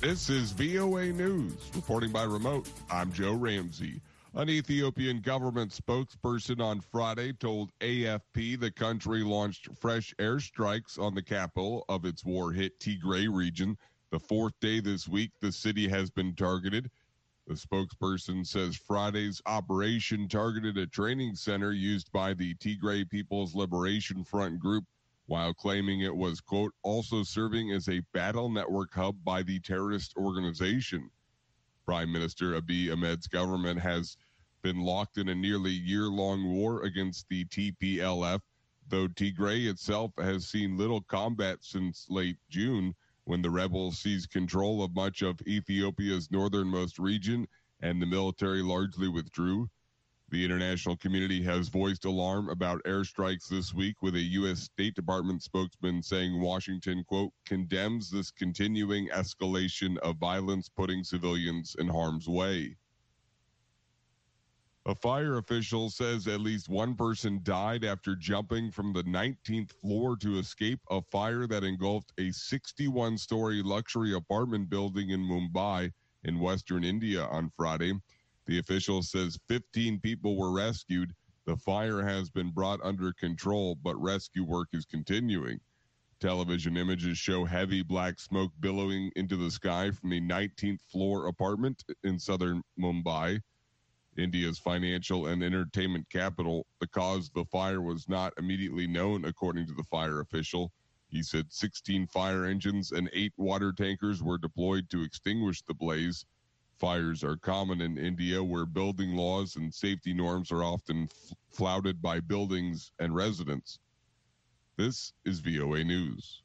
This is VOA News, reporting by remote. I'm Joe Ramsey. An Ethiopian government spokesperson on Friday told AFP the country launched fresh airstrikes on the capital of its war hit Tigray region. The fourth day this week, the city has been targeted. The spokesperson says Friday's operation targeted a training center used by the Tigray People's Liberation Front group, while claiming it was, quote, also serving as a battle network hub by the terrorist organization. Prime Minister Abiy Ahmed's government has been locked in a nearly year long war against the TPLF, though Tigray itself has seen little combat since late June when the rebels seized control of much of Ethiopia's northernmost region and the military largely withdrew. The international community has voiced alarm about airstrikes this week, with a U.S. State Department spokesman saying Washington, quote, condemns this continuing escalation of violence, putting civilians in harm's way. A fire official says at least one person died after jumping from the 19th floor to escape a fire that engulfed a 61 story luxury apartment building in Mumbai in western India on Friday. The official says 15 people were rescued. The fire has been brought under control, but rescue work is continuing. Television images show heavy black smoke billowing into the sky from the 19th floor apartment in southern Mumbai. India's financial and entertainment capital. The cause of the fire was not immediately known, according to the fire official. He said 16 fire engines and eight water tankers were deployed to extinguish the blaze. Fires are common in India, where building laws and safety norms are often flouted by buildings and residents. This is VOA News.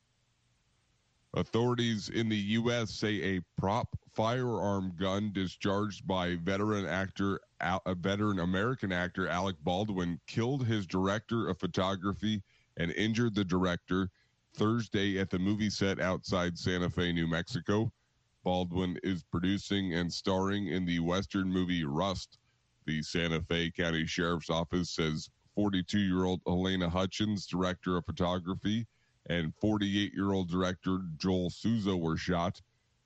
Authorities in the U.S. say a prop firearm gun discharged by veteran actor, a veteran American actor Alec Baldwin killed his director of photography and injured the director Thursday at the movie set outside Santa Fe, New Mexico. Baldwin is producing and starring in the Western movie Rust. The Santa Fe County Sheriff's Office says 42 year old Halyna Hutchins, director of photography, and 48 year old director Joel Souza were shot.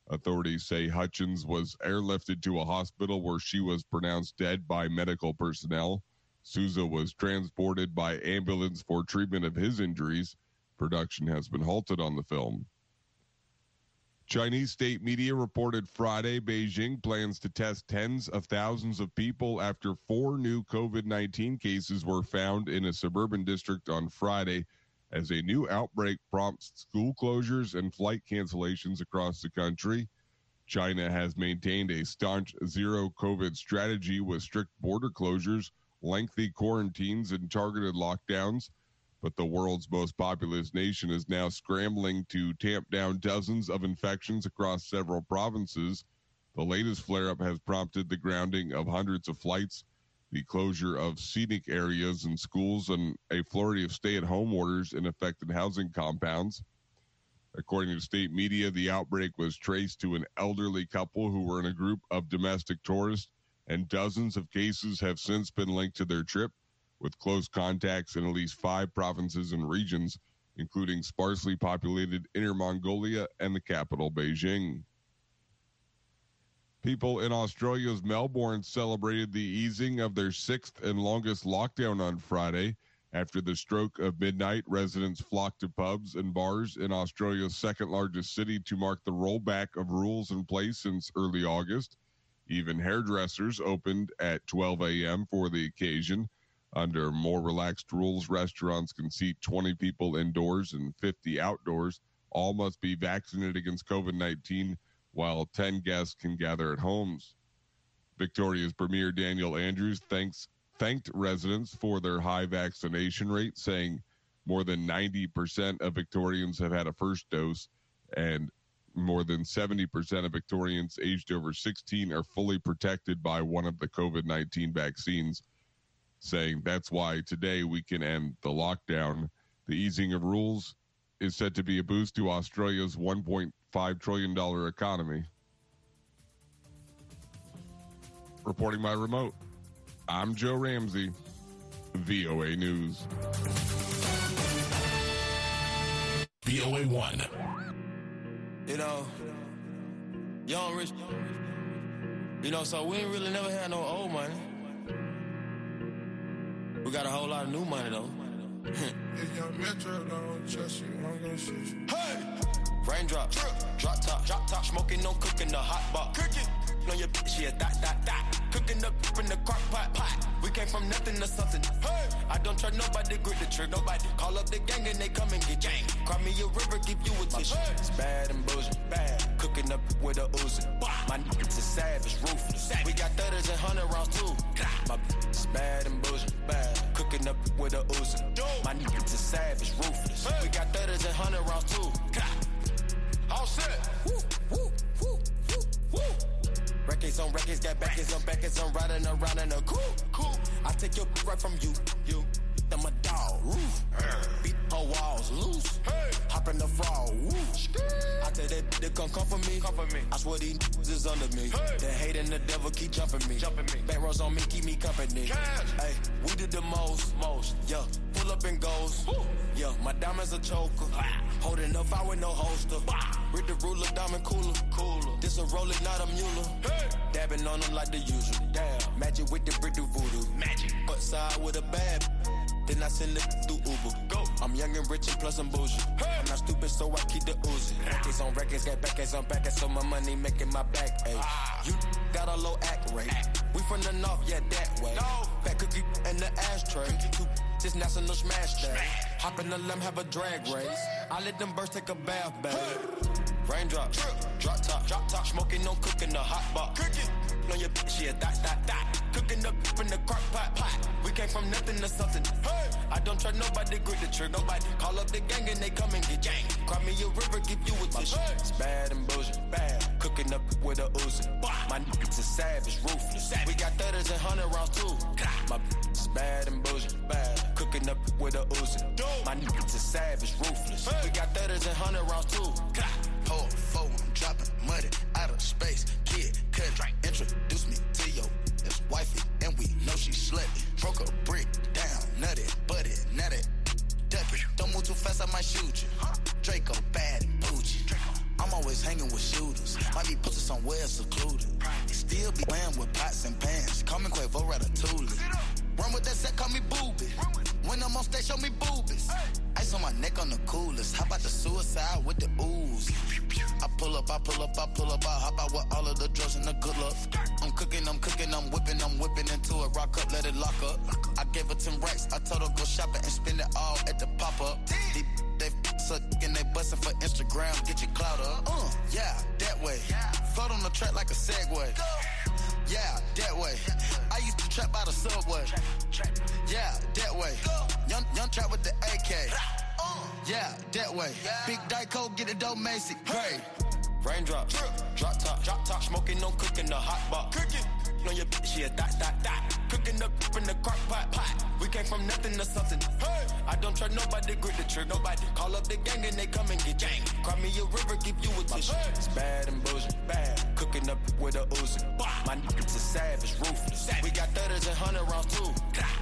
Authorities say Hutchins was airlifted to a hospital where she was pronounced dead by medical personnel. Souza was transported by ambulance for treatment of his injuries. Production has been halted on the film. Chinese state media reported Friday Beijing plans to test tens of thousands of people after four new COVID 19 cases were found in a suburban district on Friday as a new outbreak prompts school closures and flight cancellations across the country. China has maintained a staunch zero COVID strategy with strict border closures, lengthy quarantines, and targeted lockdowns. But the world's most populous nation is now scrambling to tamp down dozens of infections across several provinces. The latest flare up has prompted the grounding of hundreds of flights the closure of scenic areas and schools, and a flurry of stay at home orders in affected housing compounds. According to state media, the outbreak was traced to an elderly couple who were in a group of domestic tourists, and dozens of cases have since been linked to their trip, with close contacts in at least five provinces and regions, including sparsely populated Inner Mongolia and the capital, Beijing. People in Australia's Melbourne celebrated the easing of their sixth and longest lockdown on Friday. After the stroke of midnight, residents flocked to pubs and bars in Australia's second largest city to mark the rollback of rules in place since early August. Even hairdressers opened at 12 a.m. for the occasion. Under more relaxed rules, restaurants can seat 20 people indoors and 50 outdoors. All must be vaccinated against COVID 19 while 10 guests can gather at homes. Victoria's Premier Daniel Andrews thanks, thanked residents for their high vaccination rate, saying more than 90% of Victorians have had a first dose, and more than 70% of Victorians aged over 16 are fully protected by one of the COVID 19 vaccines, saying that's why today we can end the lockdown. The easing of rules is said to be a boost to Australia's 1.5 trillion dollar economy. Reporting by remote, I'm Joe Ramsey, VOA News. VOA 1. You know, young rich. You know, so we ain't really never had no old money. We got a whole lot of new money though. If young Metro don't trust you, I'm gonna shoot you. Hey! Raindrop, drop top, drop top, smoking, no cooking, the hot pot. Cooking, on your bitch, yeah, that, that, that. Cooking up in the crock pot, pot. We came from nothing to something. Hey! I don't trust nobody, grip the trick, nobody. Call up the gang and they come and get gang. Cry me a river, give you a tissue. It's bad and bullshit, bad. Cooking up with a Uzi. My niggas is savage, ruthless. We got thudders and hundred rounds too. My bitch is bad and bullshit, bad. Cooking up with a Uzi. My niggas is savage, ruthless. We got thudders and hundred rounds too. All set. Woo, woo, woo, woo, woo. Records on records, got backers on backers, I'm riding around in a cool, cool. I take your right from you, you. I'm a dog, roof. Beat her walls loose. Hey. Hop in the frog, woo. I tell that they come come for me, come for me. I swear these is under me. Hey. The hate and the devil keep jumping me, jumping me. Back rows on me, keep me company. Hey, we did the most, most. Yeah, pull up and goes. Woo. Yeah, my diamonds a choker. Holding up, I with no holster. Read the ruler, diamond cooler, cooler. This a roller, not a mule. Hey. Dabbing on them like the usual. Damn, magic with the brick do voodoo. Magic, but side with a bad. Then I send it through Uber. Go. I'm young and rich and plus I'm bougie. Hey. I'm not stupid, so I keep the Uzi. Records on records, got backers on backers, so my money making my back ache. Ah. You got a low act rate. Act. We from the north, yeah, that way. No. Fat cookie in the ashtray. Two just national smash day. Hop in the limb, have a drag race. I let them birds take a bath, babe. Raindrop, drop top, drop top, smoking, no cooking, the hot pot. Cooking, on your bitch, yeah, that, that, that. Cooking up in the crock pot, pot. We came from nothing to something. Hey, I don't trust nobody, grip the trigger, nobody. Call up the gang and they come and get gang. Cry me a river, give you a tissue. It's bad and bullshit, bad. Cooking up with a Uzi. My niggas is savage, ruthless. We got thudders and hundred rounds too. My bitch is bad and bullshit, bad. Cooking up with a Uzi. My niggas is savage, ruthless. We got thudders and hundred rounds too. Hold four, I'm dropping money out of space. Kid, cut, introduce me to your ex wifey, and we know she slutty. Broke a brick down, nutty, butty, nutty, ducky. Don't move too fast, I might shoot you. Draco bad and bougie. I'm always hanging with shooters. Might be posted somewhere secluded. Still be playing with pots and pans. Call me Quavo Ratatouille. Run with that set, call me booby. When I'm on stage, show me boobies. Ice on my neck on the coolest. How about the suicide with the ooze? I pull up, I pull up, I pull up, I hop out with all of the drugs and the good luck. I'm cooking, I'm cooking, I'm whipping, I'm whipping into it. Rock up, let it lock up. I gave her 10 racks, I told her go shopping and spend it all at the pop up. Deep, they suck they bustin' for Instagram, get your clout up. Uh, yeah, that way. Float on the track like a Segway. Yeah, that way. I used to trap by the subway. Yeah, that way. Young, young trap with the AK. Yeah, that way. Big Dyco, get a dope Macy. Great. Raindrop, drop top, drop top, smoking, no cooking, the hot box. Cooking, on your bitch, yeah, that, that, that. Cooking up in the crock pot, pot. We came from nothing to something. Hey, I don't trust nobody, grip the trick, nobody. Call up the gang and they come and get gang. Cry me a river, give you a tissue. It's bad and bullshit, bad. Cooking up with a Uzi. My niggas is savage, ruthless. We got thudders and hundred rounds too.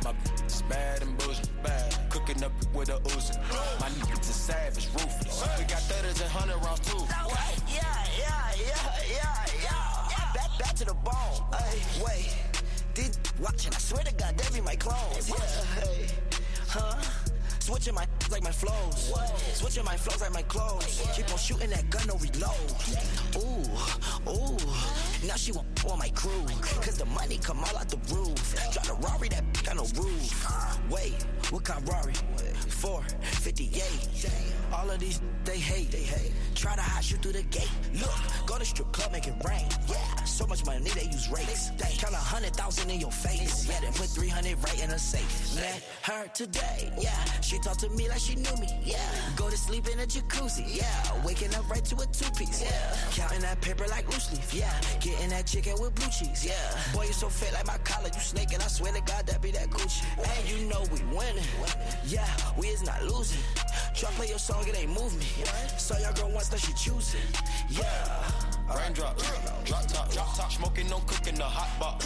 My bitch is bad and bullshit, bad. Cooking up with a Uzi. My niggas is savage, ruthless. We got thudders and hundred rounds too. Yeah, yeah, yeah, yeah, yeah. Back, back to the bone. Hey, wait. Did watching? I swear to God, they be my clones. Yeah, hey, huh? Switching my like my flows. Switching my flows like my clothes. Keep on shooting that gun, no reload. Ooh, ooh. Now she want on my crew. Cause the money come all out the roof. Drive a Rari that got no roof. Wait, what kind of Rari? 458. All of these they hate. They hate. Try to hide you through the gate. Look, go to strip club, make it rain. Yeah, so much money they use rakes. Count a hundred thousand in your face. Yeah, then put 300 right in a safe. Met her today. Yeah, she talked to me like she knew me. Yeah, go to sleep in a jacuzzi. Yeah, waking up right to a two piece. Yeah, counting that paper like loose leaf. Yeah, getting that chicken with blue cheese. Yeah, boy, you so fit like my collar. You snaking. I swear to God, that be that Gucci. And you know we winning. Yeah, we is not losing. Try play your song, it ain't move me. Saw your girl once, now she choosing. Yeah. Raindrop, drop top, drop top, smoking, no cooking, the hot box.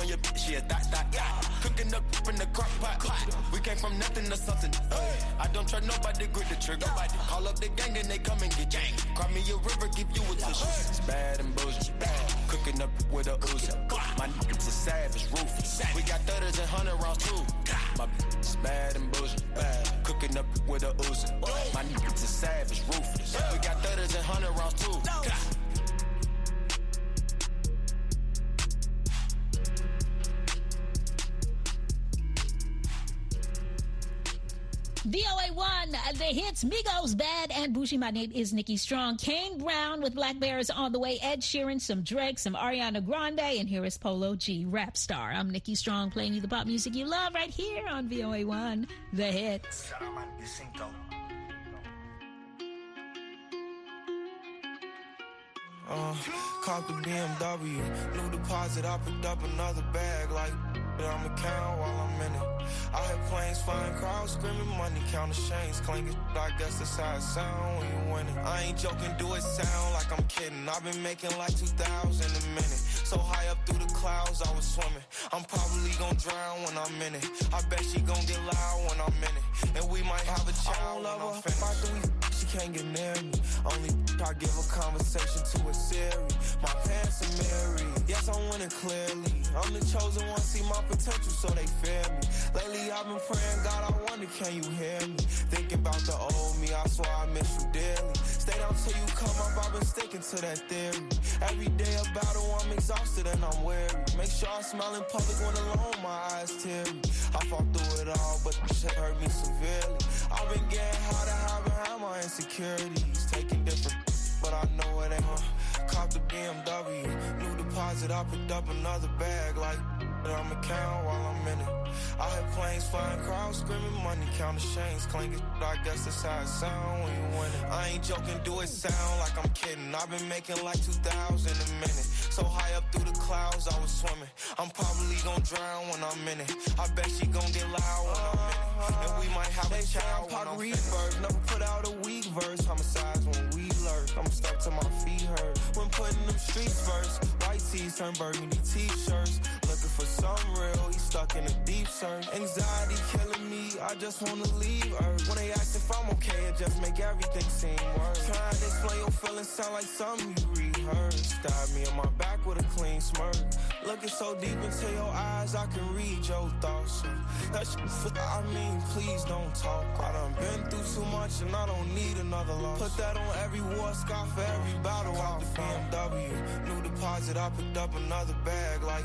On your bitch, yeah, that, that, that. Cooking up in the crock pot. We came from nothing to something. I don't trust nobody, grip the trigger. Call up the gang and they come and get gang. Cry me a river, give you a tissue. It's bad and bullshit. Cooking up with a Uzi. My niggas are savage, ruthless. We got thudders and hundred rounds too. My bitch bad and bullshit. Cooking up with a Uzi. My niggas are savage, ruthless. We got thudders and hundred rounds too. VOA1, the hits Migos, Bad, and Boujee. My name is Nikki Strong. Kane Brown with Black Bears on the way. Ed Sheeran, some Drake, some Ariana Grande, and here is Polo G, rap star. I'm Nikki Strong playing you the pop music you love right here on VOA1, the hits. Uh, caught the BMW, new deposit, I picked up another bag like but I'ma count while I'm in it. I hear planes flying, crowds screaming, money counting chains clinking. I guess that's how it sound when you winning. I ain't joking, do it sound like I'm kidding. I've been making like 2,000 a minute. So high up through the clouds, I was swimming. I'm probably gonna drown when I'm in it. I bet she gonna get loud when I'm in it. And we might have a child when I'm finished. After we she can't get near me. Only I give a conversation to a Siri. My pants are married. Yes, I want it clearly. I'm the chosen one, see my potential, so they fear me. Lately, I've been praying, God, I wonder, can you hear me? Thinking about the old me, I swear I miss you dearly. Stay down till you come up, I've been sticking to that theory. Every day a battle, I'm exhausted and I'm weary. Make sure I smile in public when alone, my eyes teary. I fought through it all, but the shit hurt me severely. I've been getting hard to hide behind my insecurities. Taking different, but I know it ain't. Cop the BMW, new deposit, I picked up another bag like I'ma count while I'm in it. I hear planes flying, crowds screaming, money counting chains clinking. I guess that's how it sound when you win it. I ain't joking, do it sound like I'm kidding. I've been making like 2,000 a minute. So high up through the clouds, I was swimming. I'm probably gonna drown when I'm in it. I bet she gon' get loud when I'm in it. And we might have a child when I'm first. Never put out a weak verse. Homicides I'm stuck to my feet hurt. When putting them streets first. White tees turn burgundy t-shirts. Looking for some real, stuck in a deep search. Anxiety killing me, I just wanna leave Earth. When they ask if I'm okay, it just make everything seem worse. Trying to explain your feelings sound like something you rehearsed. Stab me in my back with a clean smirk. Looking so deep into your eyes, I can read your thoughts. That shit, I mean, please don't talk. I done been through too much and I don't need another loss. Put that on every war scar for every battle. Off the BMW, new deposit, I picked up another bag like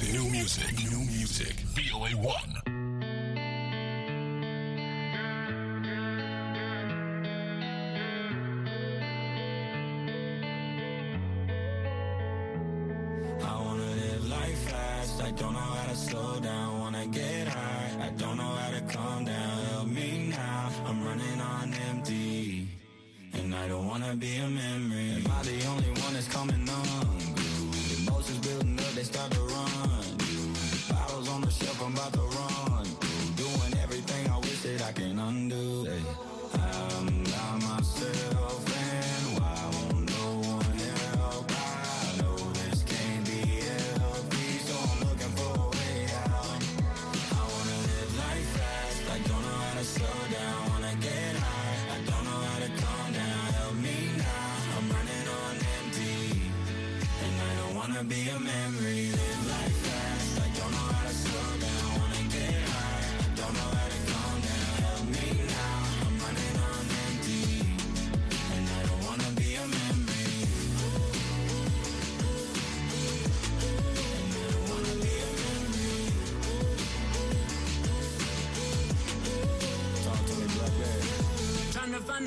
New music, new music. VOA 1.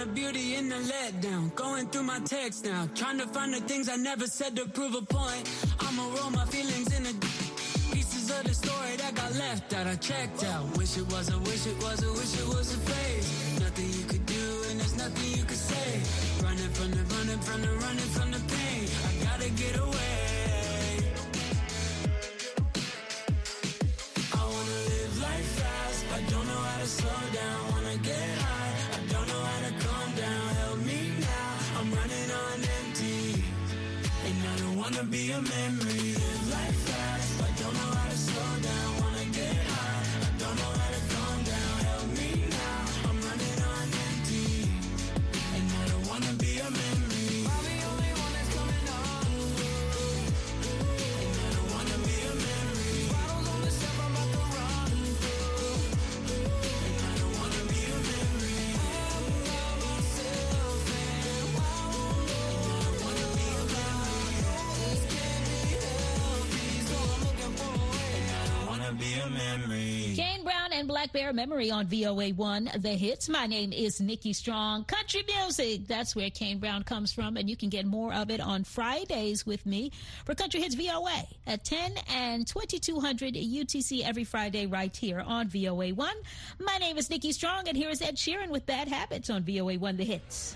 the beauty in the letdown. Going through my text now. Trying to find the things I never said to prove a point. I'ma roll my feelings in the pieces of the story that got left out. I checked out. Wish it was a wish it was a wish it was a be a memory. Kane Brown and Blackbear Memory on VOA1, the hits. My name is Nikki Strong. Country music, that's where Kane Brown comes from, and you can get more of it on Fridays with me for Country Hits VOA at 10 and 2200 UTC every Friday right here on VOA1. My name is Nikki Strong, and here is Ed Sheeran with Bad Habits on VOA1, the hits.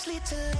sleep till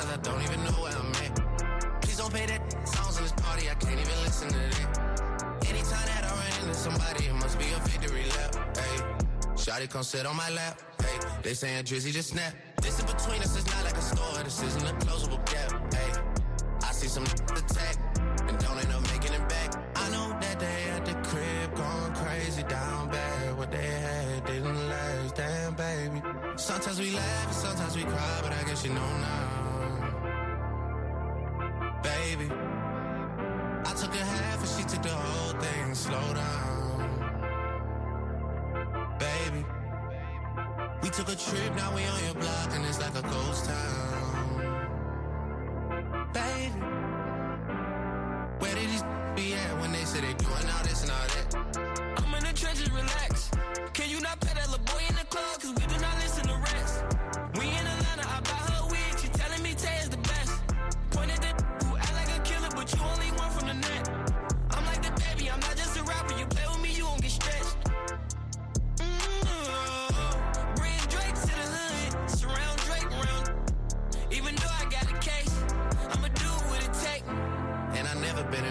Sometimes I don't even know where I'm at. Please don't pay that songs in this party, I can't even listen to that. Anytime that I run into somebody, it must be a victory lap. Hey, Shotty come sit on my lap. Hey, they saying Drizzy just snap. This in between us is not like a store, this isn't a closable gap. Hey, I see some attack and don't end up making it back. I know that they at the crib going crazy down bad. What they had didn't last, damn baby. Sometimes we laugh sometimes we cry, but I guess you know now. We took a trip, now we on your block and it's like a ghost town. Baby, where did these be at when they said they doing all this and all that?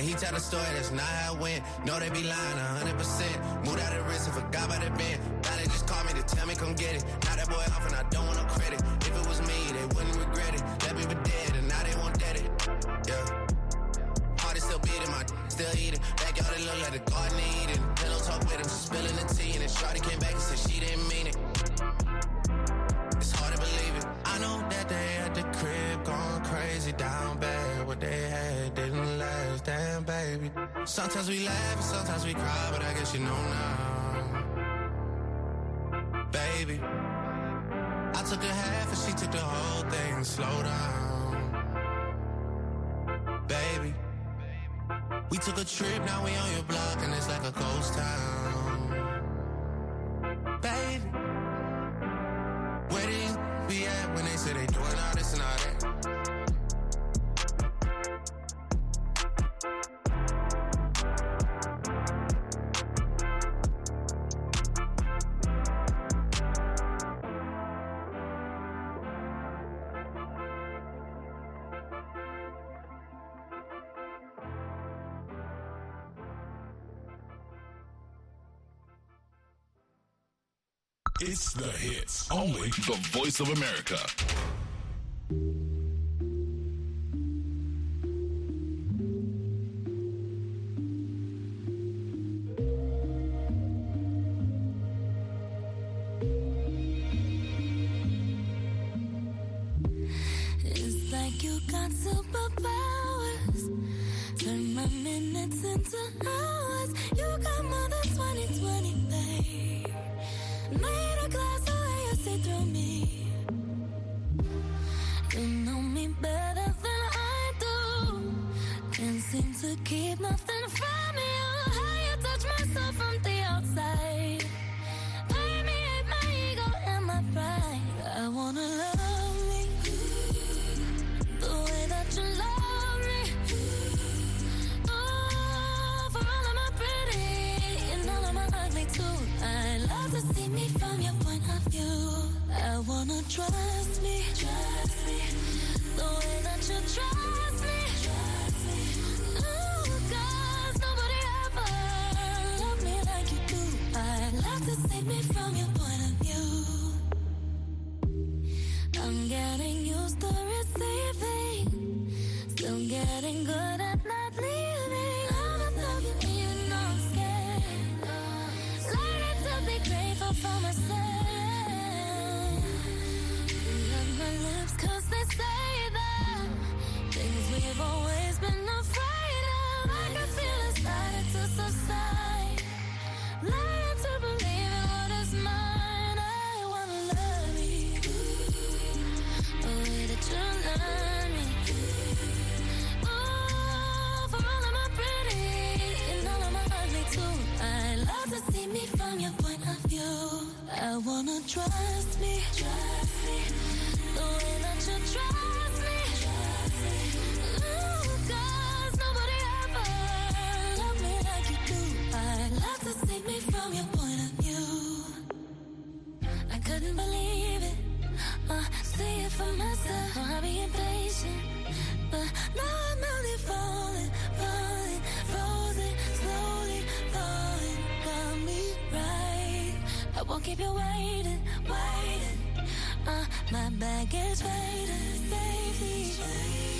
When he tell the story, that's not how it went. No, they be lying 100%. Moved out of risk and forgot about the band. Now they just call me to tell me come get it. Now that boy off and I don't want no credit. If it was me, they wouldn't regret it. Left me for dead and now they want dead it. Yeah. Heart is still beating, my still eating. Backyard it look like the garden of Eden. Pillow talk with him, spilling the tea, and then Shorty came back and said she didn't mean it. Sometimes we laugh and sometimes we cry, but I guess you know now. Baby, I took a half and she took the whole thing. Slow down. Baby, we took a trip, now we on your block and it's like a ghost town. Of America. It's like you got superpowers. Turn my minutes into hours. Keep nothing from you. How you touch myself from the outside. Permeate my ego and my pride. I wanna love me the way that you love me. Oh, for all of my pretty and all of my ugly too. I love to see me from your point of view. I wanna trust me, trust me, the way that you trust Keep you waiting, waiting. Uh, my bag is waiting, baby.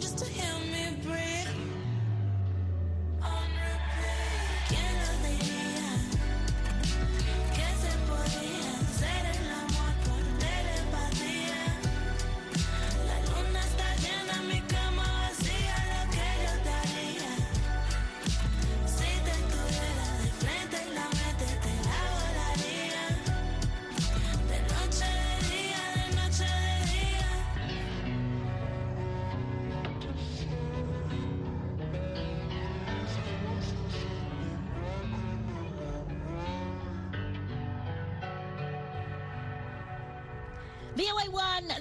just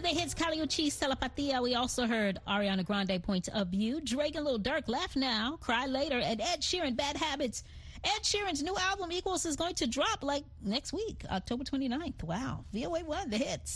the hits, Kali Uchis Telepatia. We also heard Ariana Grande, Points of View, Drake and Lil Durk, Laugh Now, Cry Later, and Ed Sheeran, Bad Habits. Ed Sheeran's new album, Equals, is going to drop like next week, October 29th. Wow. VOA1, the hits.